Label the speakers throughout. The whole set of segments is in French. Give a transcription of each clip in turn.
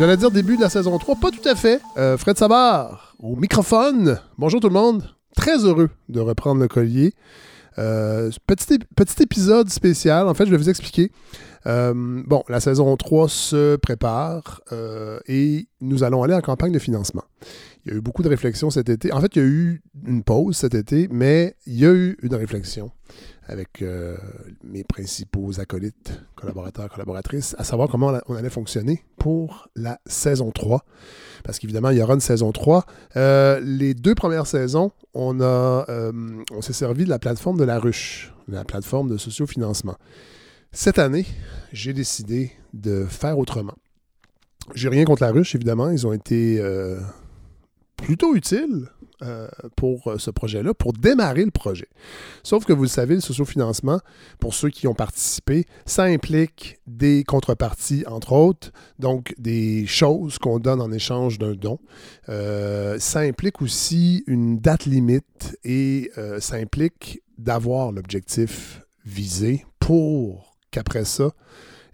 Speaker 1: J'allais dire début de la saison 3, pas tout à fait. Euh, Fred Savard, au microphone. Bonjour tout le monde. Très heureux de reprendre le collier. Euh, petit, épisode spécial, en fait, je vais vous expliquer. Euh, bon, la saison 3 se prépare et nous allons aller en campagne de financement. Il y a eu beaucoup de réflexions cet été. En fait, il y a eu une pause cet été, mais il y a eu une réflexion avec euh, mes principaux acolytes, collaborateurs, collaboratrices, à savoir comment on allait fonctionner pour la saison 3. Parce qu'évidemment, il y aura une saison 3. Euh, les deux premières saisons, on, euh, on s'est servi de la plateforme de la ruche, la plateforme de sociofinancement. Cette année, j'ai décidé de faire autrement. J'ai rien contre la ruche, évidemment. Ils ont été plutôt utiles euh, pour ce projet-là, pour démarrer le projet. Sauf que vous le savez, le sociofinancement, pour ceux qui ont participé, ça implique des contreparties, entre autres, donc des choses qu'on donne en échange d'un don. Euh, ça implique aussi une date limite et euh, ça implique d'avoir l'objectif visé pour qu'après ça,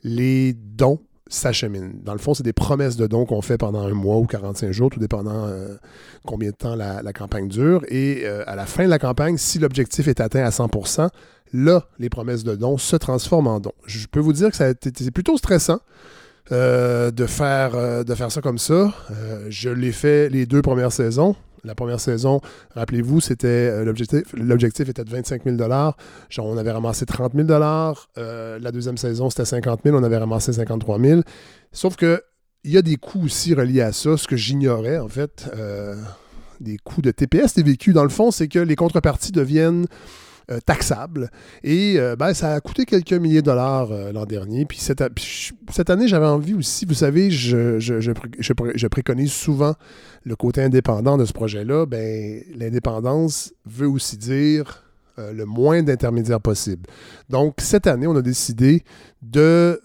Speaker 1: les dons s'achemine. Dans le fond, c'est des promesses de dons qu'on fait pendant un mois ou 45 jours, tout dépendant euh, combien de temps la, campagne dure. Et euh, à la fin de la campagne, si l'objectif est atteint à 100% là, les promesses de dons se transforment en dons. Je peux vous dire que ça a été plutôt stressant. Euh, de, faire, de faire ça comme ça. je l'ai fait les deux premières saisons. La première saison, rappelez-vous, c'était euh, l'objectif, l'objectif était de 25 000 Genre, on avait ramassé 30 000 euh, La deuxième saison, c'était 50 000 On avait ramassé 53 000 Sauf que il y a des coûts aussi reliés à ça, ce que j'ignorais en fait. Euh, des coûts de TPS, TVQ, dans le fond, c'est que les contreparties deviennent euh, taxable. Et euh, ben, ça a coûté quelques milliers de dollars euh, l'an dernier. Puis cette, année, j'avais envie aussi, vous savez, je, préconise souvent le côté indépendant de ce projet-là. Ben, L'indépendance veut aussi dire le moins d'intermédiaires possible. Donc, cette année, on a décidé de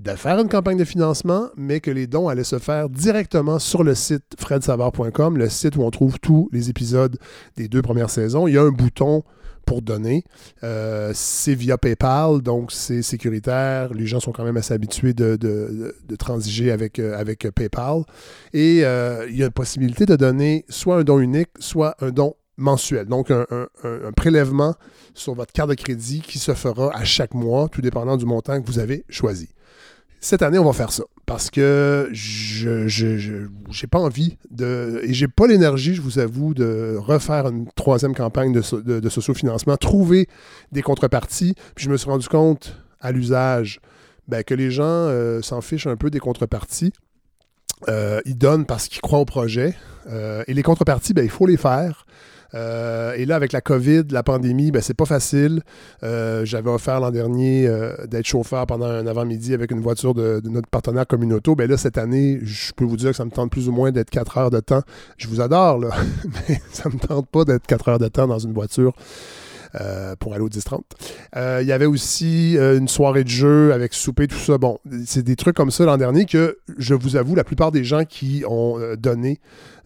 Speaker 1: de faire une campagne de financement, mais que les dons allaient se faire directement sur le site fredsavard.com, le site où on trouve tous les épisodes des deux premières saisons. Il y a un bouton pour donner. Euh, c'est via PayPal, donc c'est sécuritaire. Les gens sont quand même assez habitués de, transiger avec, euh, avec PayPal. Et euh, il y a une possibilité de donner soit un don unique, soit un don mensuel. Donc un, prélèvement sur votre carte de crédit qui se fera à chaque mois, tout dépendant du montant que vous avez choisi. Cette année, on va faire ça parce que je j'ai pas envie de et j'ai pas l'énergie, je vous avoue, de refaire une troisième campagne de, de, de sociofinancement, trouver des contreparties. Puis je me suis rendu compte à l'usage ben, que les gens euh, s'en fichent un peu des contreparties. Euh, ils donnent parce qu'ils croient au projet. Euh, et les contreparties, ben, il faut les faire. Euh, et là, avec la COVID, la pandémie, ben, c'est pas facile. Euh, j'avais offert l'an dernier euh, d'être chauffeur pendant un avant-midi avec une voiture de, notre partenaire Communauto. Ben là, cette année, je peux vous dire que ça me tente plus ou moins d'être 4 heures de temps. Je vous adore, là, mais ça me tente pas d'être 4 heures de temps dans une voiture. pour aller au 10-30. Il y avait aussi une soirée de jeu avec souper, tout ça. Bon, c'est des trucs comme ça l'an dernier que je vous avoue, la plupart des gens qui ont donné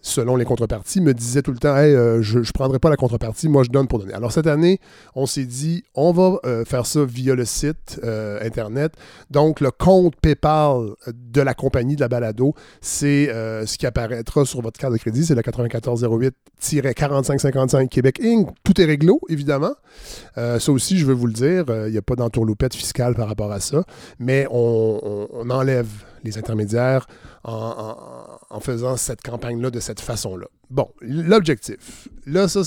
Speaker 1: selon les contreparties, me disait tout le temps euh, je ne prendrai pas la contrepartie, moi je donne pour donner. Alors cette année, on s'est dit on va euh, faire ça via le site euh, Internet. Donc le compte PayPal de la compagnie de la balado, c'est ce qui apparaîtra sur votre carte de crédit, c'est le 9408-4555 Québec Inc. Tout est réglo, évidemment. ça aussi, je veux vous le dire, il n'y a pas d'entourloupette fiscale par rapport à ça, mais on enlève les intermédiaires en, faisant cette campagne-là de cette façon-là. Bon, l'objectif. Là, ça,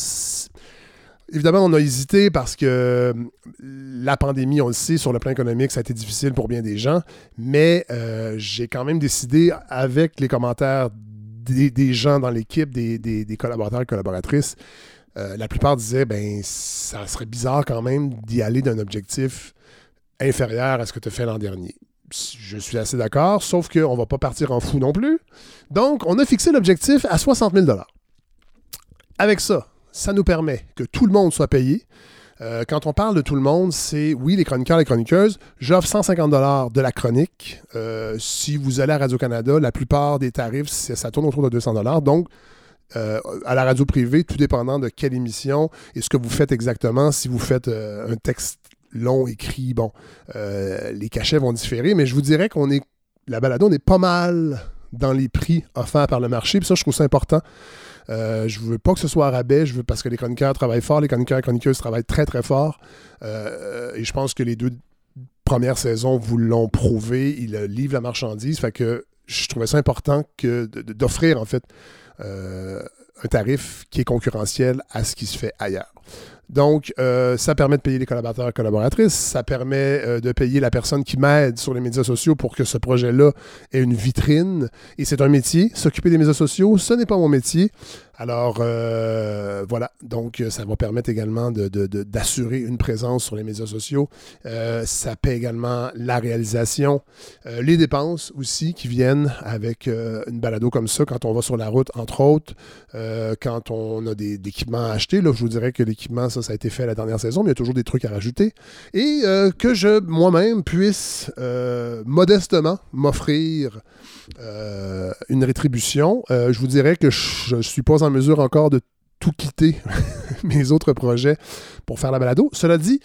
Speaker 1: évidemment, on a hésité parce que la pandémie, on le sait, sur le plan économique, ça a été difficile pour bien des gens, mais euh, j'ai quand même décidé, avec les commentaires des, gens dans l'équipe, des, collaborateurs et collaboratrices, euh, la plupart disaient, ben, ça serait bizarre quand même d'y aller d'un objectif inférieur à ce que tu as fait l'an dernier je suis assez d'accord, sauf qu'on ne va pas partir en fou non plus. Donc, on a fixé l'objectif à 60 000 Avec ça, ça nous permet que tout le monde soit payé. Euh, quand on parle de tout le monde, c'est oui, les chroniqueurs, les chroniqueuses. J'offre 150 de la chronique. Euh, si vous allez à Radio-Canada, la plupart des tarifs, ça tourne autour de 200 Donc, euh, à la radio privée, tout dépendant de quelle émission et ce que vous faites exactement. Si vous faites un texte long écrit, bon, euh, les cachets vont différer, mais je vous dirais qu'on est. La balado, on est pas mal dans les prix offerts par le marché. Puis ça, je trouve ça important. Euh, je veux pas que ce soit à rabais, je veux parce que les chroniqueurs travaillent fort, les chroniqueurs et chroniqueuses travaillent très très fort. Euh, et je pense que les deux premières saisons vous l'ont prouvé. Ils livrent la marchandise. Fait que je trouvais ça important d'offrir en fait un tarif qui est concurrentiel à ce qui se fait ailleurs. Donc, euh, ça permet de payer les collaborateurs et collaboratrices, ça permet euh, de payer la personne qui m'aide sur les médias sociaux pour que ce projet-là ait une vitrine. Et c'est un métier. S'occuper des médias sociaux, ce n'est pas mon métier. Alors, euh, voilà. Donc, euh, ça va permettre également d'assurer une présence sur les médias sociaux. Euh, ça paie également la réalisation, les dépenses aussi qui viennent avec une balado comme ça quand on va sur la route, entre autres, quand on a des, équipements à acheter. Là, je vous dirais que l'équipement, ça, ça a été fait la dernière saison, mais il y a toujours des trucs à rajouter. Et que je, moi-même, puisse modestement m'offrir une rétribution. je vous dirais que je ne suis pas en mesure encore de tout quitter mes autres projets pour faire la balado. Cela dit,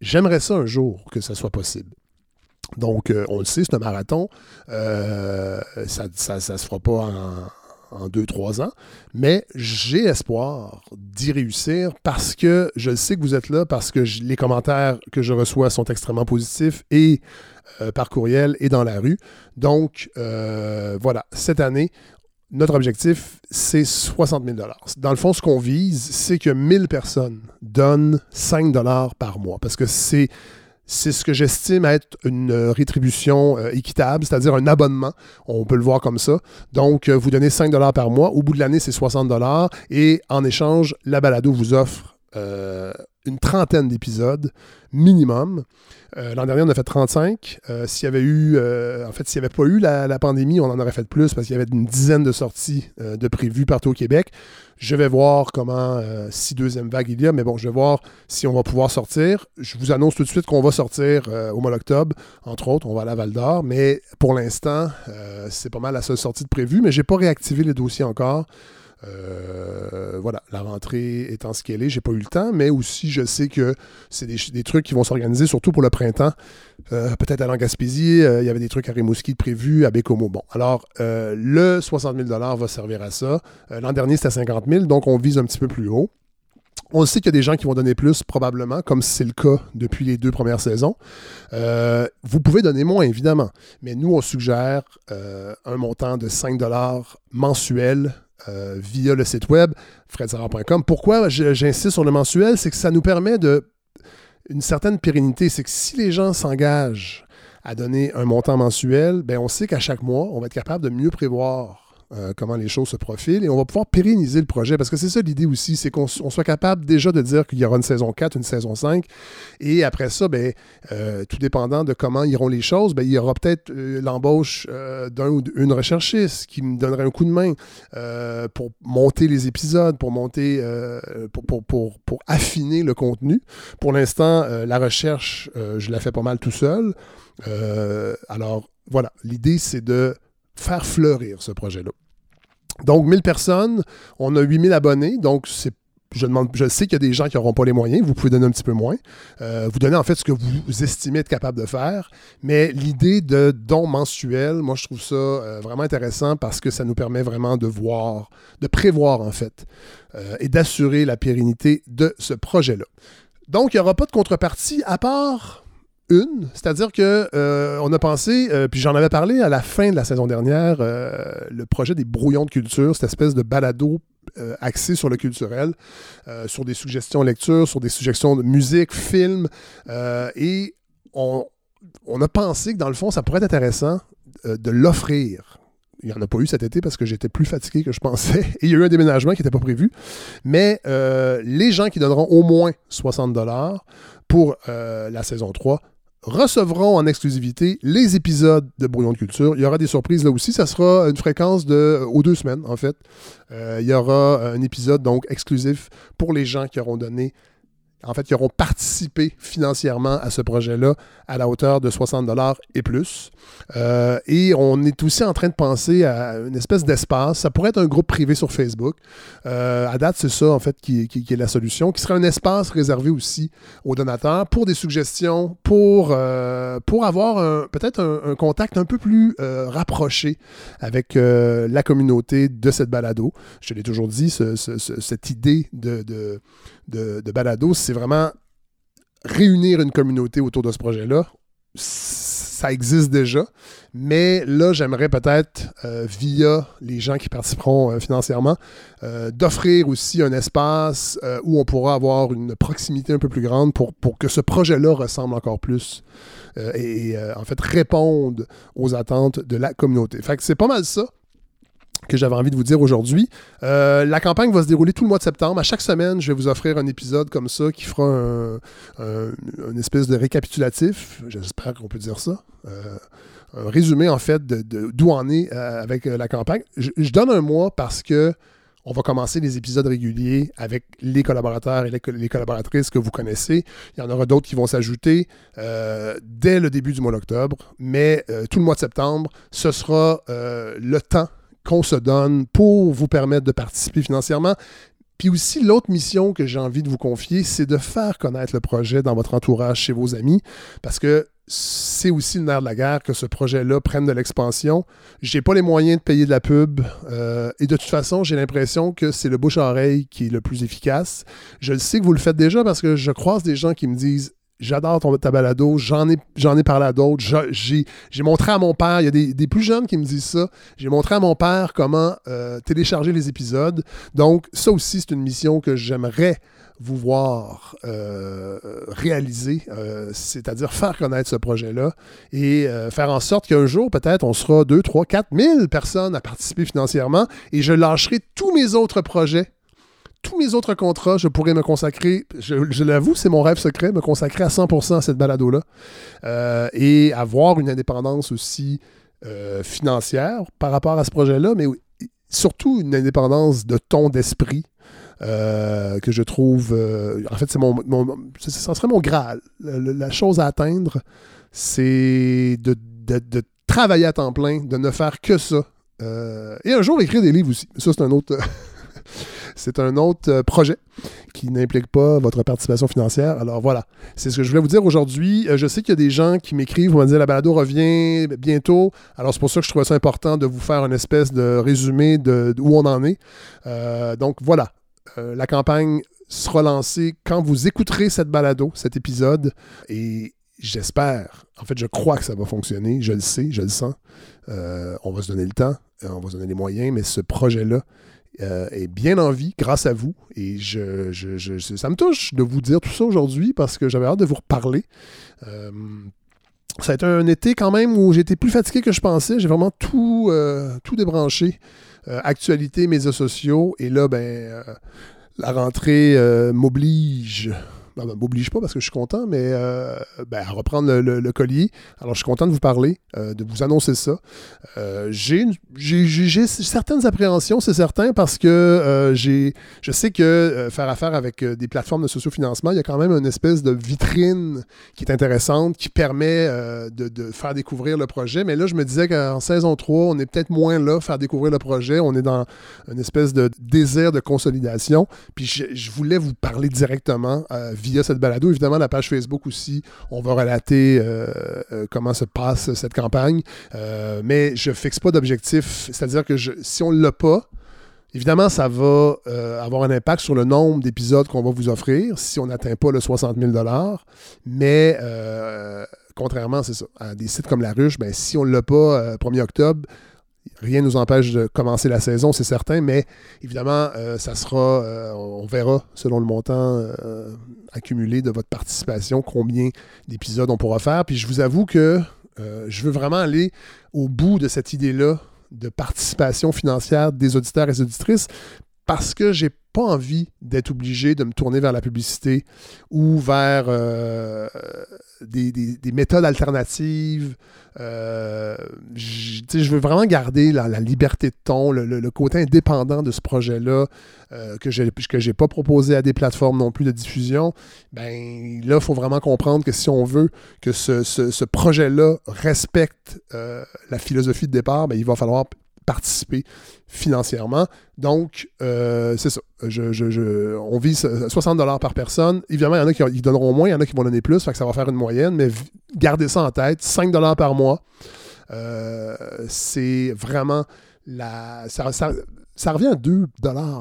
Speaker 1: j'aimerais ça un jour que ça soit possible. Donc, euh, on le sait, c'est un marathon. Euh, ça ne se fera pas en, deux, trois ans. Mais j'ai espoir d'y réussir parce que je sais que vous êtes là, parce que les commentaires que je reçois sont extrêmement positifs et euh, par courriel et dans la rue. Donc, voilà, cette année, notre objectif, c'est 60 000 Dans le fond, ce qu'on vise, c'est que 1000 personnes donnent 5 par mois parce que c'est c'est ce que j'estime être une rétribution euh, équitable, c'est-à-dire un abonnement. On peut le voir comme ça. Donc, euh, vous donnez 5 par mois. Au bout de l'année, c'est 60 Et en échange, la balado vous offre euh, une trentaine d'épisodes minimum. Euh, l'an dernier, on a fait 35. Euh, s'il y avait eu, en fait, s'il n'y avait pas eu la, pandémie, on en aurait fait plus parce qu'il y avait une dizaine de sorties de prévues partout au Québec. Je vais voir comment, si deuxième vague il y a, mais bon, je vais voir si on va pouvoir sortir. Je vous annonce tout de suite qu'on va sortir au mois d'octobre, entre autres, on va à la Val d'Or, mais pour l'instant, c'est pas mal la seule sortie de prévue, mais je n'ai pas réactivé les dossiers encore. Euh, voilà, la rentrée étant ce qu'elle est, j'ai pas eu le temps, mais aussi je sais que c'est des, trucs qui vont s'organiser, surtout pour le printemps. Euh, peut-être à Langaspésie, euh, il y avait des trucs à Rimouski prévus, à Bécomo. Bon, alors le 60 000 va servir à ça. L'an dernier, c'était 50 000, donc on vise un petit peu plus haut. On sait qu'il y a des gens qui vont donner plus, probablement, comme c'est le cas depuis les deux premières saisons. vous pouvez donner moins, évidemment, mais nous, on suggère un montant de 5 mensuel euh, via le site web fredsara.com. Pourquoi j'insiste sur le mensuel? C'est que ça nous permet de une certaine pérennité. C'est que si les gens s'engagent à donner un montant mensuel, ben on sait qu'à chaque mois, on va être capable de mieux prévoir euh, comment les choses se profilent et on va pouvoir pérenniser le projet parce que c'est ça l'idée aussi, c'est qu'on soit capable déjà de dire qu'il y aura une saison 4, une saison 5 et après ça, ben, euh, tout dépendant de comment iront les choses, ben, il y aura peut-être euh, l'embauche d'un ou d'une recherchiste qui me donnerait un coup de main pour monter les épisodes, pour monter, pour, affiner le contenu. Pour l'instant, la recherche, je la fais pas mal tout seul. alors, voilà, l'idée, c'est de faire fleurir ce projet-là. Donc, 1000 personnes, on a 8000 abonnés, donc c'est je, sais qu'il y a des gens qui n'auront pas les moyens, vous pouvez donner un petit peu moins. Euh, vous donnez en fait ce que vous estimez être capable de faire, mais l'idée de don mensuel, moi je trouve ça euh, vraiment intéressant parce que ça nous permet vraiment de voir, de prévoir en fait, euh, et d'assurer la pérennité de ce projet-là. Donc il n'y aura pas de contrepartie à part une, c'est-à-dire que euh, on a pensé, euh, puis j'en avais parlé à la fin de la saison dernière, euh, le projet des brouillons de culture, cette espèce de balado axé sur le culturel, sur des suggestions lecture, sur des suggestions de musique, film, et on, on, a pensé que dans le fond, ça pourrait être intéressant de l'offrir. Il n'y en a pas eu cet été parce que j'étais plus fatigué que je pensais. Et il y a eu un déménagement qui n'était pas prévu. Mais les gens qui donneront au moins 60 dollars pour la saison 3 recevront en exclusivité les épisodes de Brouillon de Culture. Il y aura des surprises là aussi. Ça sera une fréquence de aux deux semaines, en fait. Euh, il y aura un épisode donc exclusif pour les gens qui auront donné en fait, qui auront participé financièrement à ce projet-là à la hauteur de 60 dollars et plus. Euh, et on est aussi en train de penser à une espèce d'espace. Ça pourrait être un groupe privé sur Facebook. Euh, à date, c'est ça, en fait, qui, est la solution, qui serait un espace réservé aussi aux donateurs pour des suggestions, pour, euh, pour avoir peut-être un, contact un peu plus rapproché avec la communauté de cette balado. Je l'ai toujours dit, cette idée de, de, de balado, c'est vraiment réunir une communauté autour de ce projet-là. Ça existe déjà, mais là, j'aimerais peut-être, euh, via les gens qui participeront euh, financièrement, euh, d'offrir aussi un espace où on pourra avoir une proximité un peu plus grande pour, pour que ce projet-là ressemble encore plus et, en fait réponde aux attentes de la communauté. Fait que c'est pas mal ça que j'avais envie de vous dire aujourd'hui. Euh, la campagne va se dérouler tout le mois de septembre. À chaque semaine, je vais vous offrir un épisode comme ça qui fera un, une espèce de récapitulatif. J'espère qu'on peut dire ça. Euh, un résumé, en fait, d'où de, on est euh, avec la campagne. Je, donne un mois parce que on va commencer les épisodes réguliers avec les collaborateurs et les, collaboratrices que vous connaissez. Il y en aura d'autres qui vont s'ajouter dès le début du mois d'octobre. Mais tout le mois de septembre, ce sera le temps qu'on se donne pour vous permettre de participer financièrement. Puis aussi, l'autre mission que j'ai envie de vous confier, c'est de faire connaître le projet dans votre entourage, chez vos amis, parce que c'est aussi le nerf de la guerre que ce projet-là prenne de l'expansion. J'ai pas les moyens de payer de la pub euh, et de toute façon, j'ai l'impression que c'est le bouche-oreille qui est le plus efficace. Je le sais que vous le faites déjà parce que je croise des gens qui me disent J'adore ton ta balado, j'en ai, ai parlé à d'autres. J'ai, montré à mon père, il y a des, plus jeunes qui me disent ça. J'ai montré à mon père comment euh, télécharger les épisodes. Donc, ça aussi, c'est une mission que j'aimerais vous voir euh, réaliser, euh, c'est-à-dire faire connaître ce projet-là et faire en sorte qu'un jour, peut-être, on sera 2, 3, 4 000 personnes à participer financièrement et je lâcherai tous mes autres projets tous mes autres contrats, je pourrais me consacrer, je, l'avoue, c'est mon rêve secret, me consacrer à 100% à cette balado-là euh, et avoir une indépendance aussi euh, financière par rapport à ce projet-là, mais surtout une indépendance de ton d'esprit. Euh, que je trouve, en fait, c'est mon, ça serait mon graal. La, chose à atteindre, c'est de, de, travailler à temps plein, de ne faire que ça. et un jour écrire des livres aussi. Ça, c'est un autre, c'est un autre euh, projet qui n'implique pas votre participation financière. Alors voilà, c'est ce que je voulais vous dire aujourd'hui. Euh, je sais qu'il y a des gens qui m'écrivent, vous me disent la balado revient bientôt. Alors c'est pour ça que je trouvais ça important de vous faire une espèce de résumé de, où on en est. Euh, donc voilà, la campagne sera lancée quand vous écouterez cette balado, cet épisode. Et j'espère, en fait, je crois que ça va fonctionner. Je le sais, je le sens. on va se donner le temps, on va se donner les moyens, mais ce projet-là, euh, est bien en vie grâce à vous. Et je, ça me touche de vous dire tout ça aujourd'hui parce que j'avais hâte de vous reparler. Euh, ça a été un été quand même où j'étais plus fatigué que je pensais. J'ai vraiment tout, euh, tout débranché. actualité, médias sociaux. Et là, ben, la rentrée m'oblige ben, ben, m'oblige pas parce que je suis content, mais euh, ben, à reprendre le, collier. Alors, je suis content de vous parler, euh, de vous annoncer ça. Euh, j'ai certaines appréhensions, c'est certain, parce que j'ai, je sais que faire affaire avec des plateformes de sociofinancement, il y a quand même une espèce de vitrine qui est intéressante, qui permet de, faire découvrir le projet. Mais là, je me disais qu'en saison 3, on est peut-être moins là, faire découvrir le projet. On est dans une espèce de désir de consolidation. Puis je, je voulais vous parler directement via cette balado. Évidemment, la page Facebook aussi, on va relater euh, euh, comment se passe cette campagne. Euh, mais je ne fixe pas d'objectif. C'est-à-dire que si on ne l'a pas, Évidemment, ça va avoir un impact sur le nombre d'épisodes qu'on va vous offrir si on n'atteint pas le 60 000 Mais contrairement, c'est ça, à des sites comme La Ruche, ben, si on ne l'a pas 1er octobre, Rien ne nous empêche de commencer la saison, c'est certain, mais évidemment, euh, ça sera, euh, on verra selon le montant euh, accumulé de votre participation, combien d'épisodes on pourra faire. Puis je vous avoue que je veux vraiment aller au bout de cette idée-là de participation financière des auditeurs et des auditrices parce que j'ai pas envie d'être obligé de me tourner vers la publicité ou vers euh, des, méthodes alternatives. Euh, je veux vraiment garder la, liberté de ton, le, côté indépendant de ce projet-là euh, que je n'ai pas proposé à des plateformes non plus de diffusion. Ben là, il faut vraiment comprendre que si on veut que ce, projet-là respecte la philosophie de départ, ben, il va falloir participer financièrement. Donc, euh, c'est ça. On vise 60 par personne. Évidemment, il y en a qui donneront moins, il y en a qui vont donner plus, fait ça va faire une moyenne, mais gardez ça en tête. 5 par mois, euh, c'est vraiment la... Ça, ça, revient à 2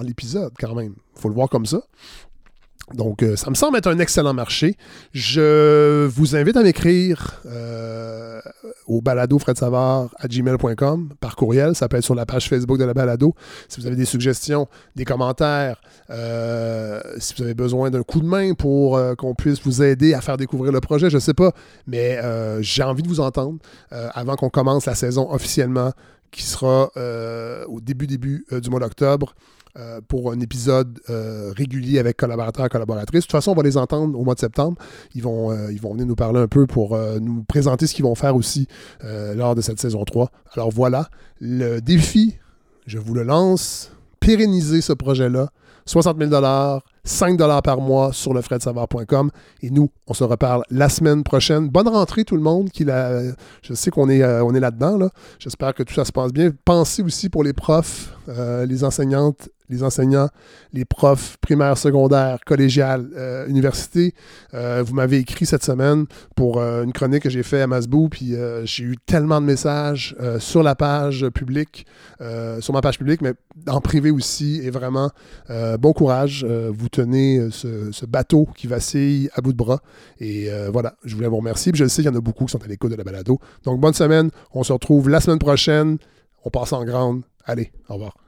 Speaker 1: l'épisode quand même. Il faut le voir comme ça. Donc, euh, ça me semble être un excellent marché. Je vous invite à m'écrire euh, au balado à gmail.com par courriel. Ça peut être sur la page Facebook de la balado. Si vous avez des suggestions, des commentaires, euh, si vous avez besoin d'un coup de main pour qu'on puisse vous aider à faire découvrir le projet, je ne sais pas. Mais j'ai envie de vous entendre avant qu'on commence la saison officiellement qui sera au début, début du mois d'octobre. Euh, pour un épisode euh, régulier avec collaborateurs et collaboratrices. De toute façon, on va les entendre au mois de septembre. Ils vont, euh, ils vont venir nous parler un peu pour nous présenter ce qu'ils vont faire aussi lors de cette saison 3. Alors voilà, le défi, je vous le lance, pérenniser ce projet-là. 60 000 5 par mois sur le savoir.com. Et nous, on se reparle la semaine prochaine. Bonne rentrée tout le monde. Qui Je sais qu'on est, est là-dedans. Là. J'espère que tout ça se passe bien. Pensez aussi pour les profs, les enseignantes les enseignants, les profs primaires, secondaires, collégiales, euh, universités. Euh, vous m'avez écrit cette semaine pour euh, une chronique que j'ai faite à Masbou, puis j'ai eu tellement de messages sur la page publique, sur ma page publique, mais en privé aussi. Et vraiment, bon courage. vous tenez ce, bateau qui vacille à bout de bras. Et voilà, je voulais vous remercier. Je sais, il y en a beaucoup qui sont à l'écoute de la balado. Donc, bonne semaine. On se retrouve la semaine prochaine. On passe en grande. Allez, au revoir.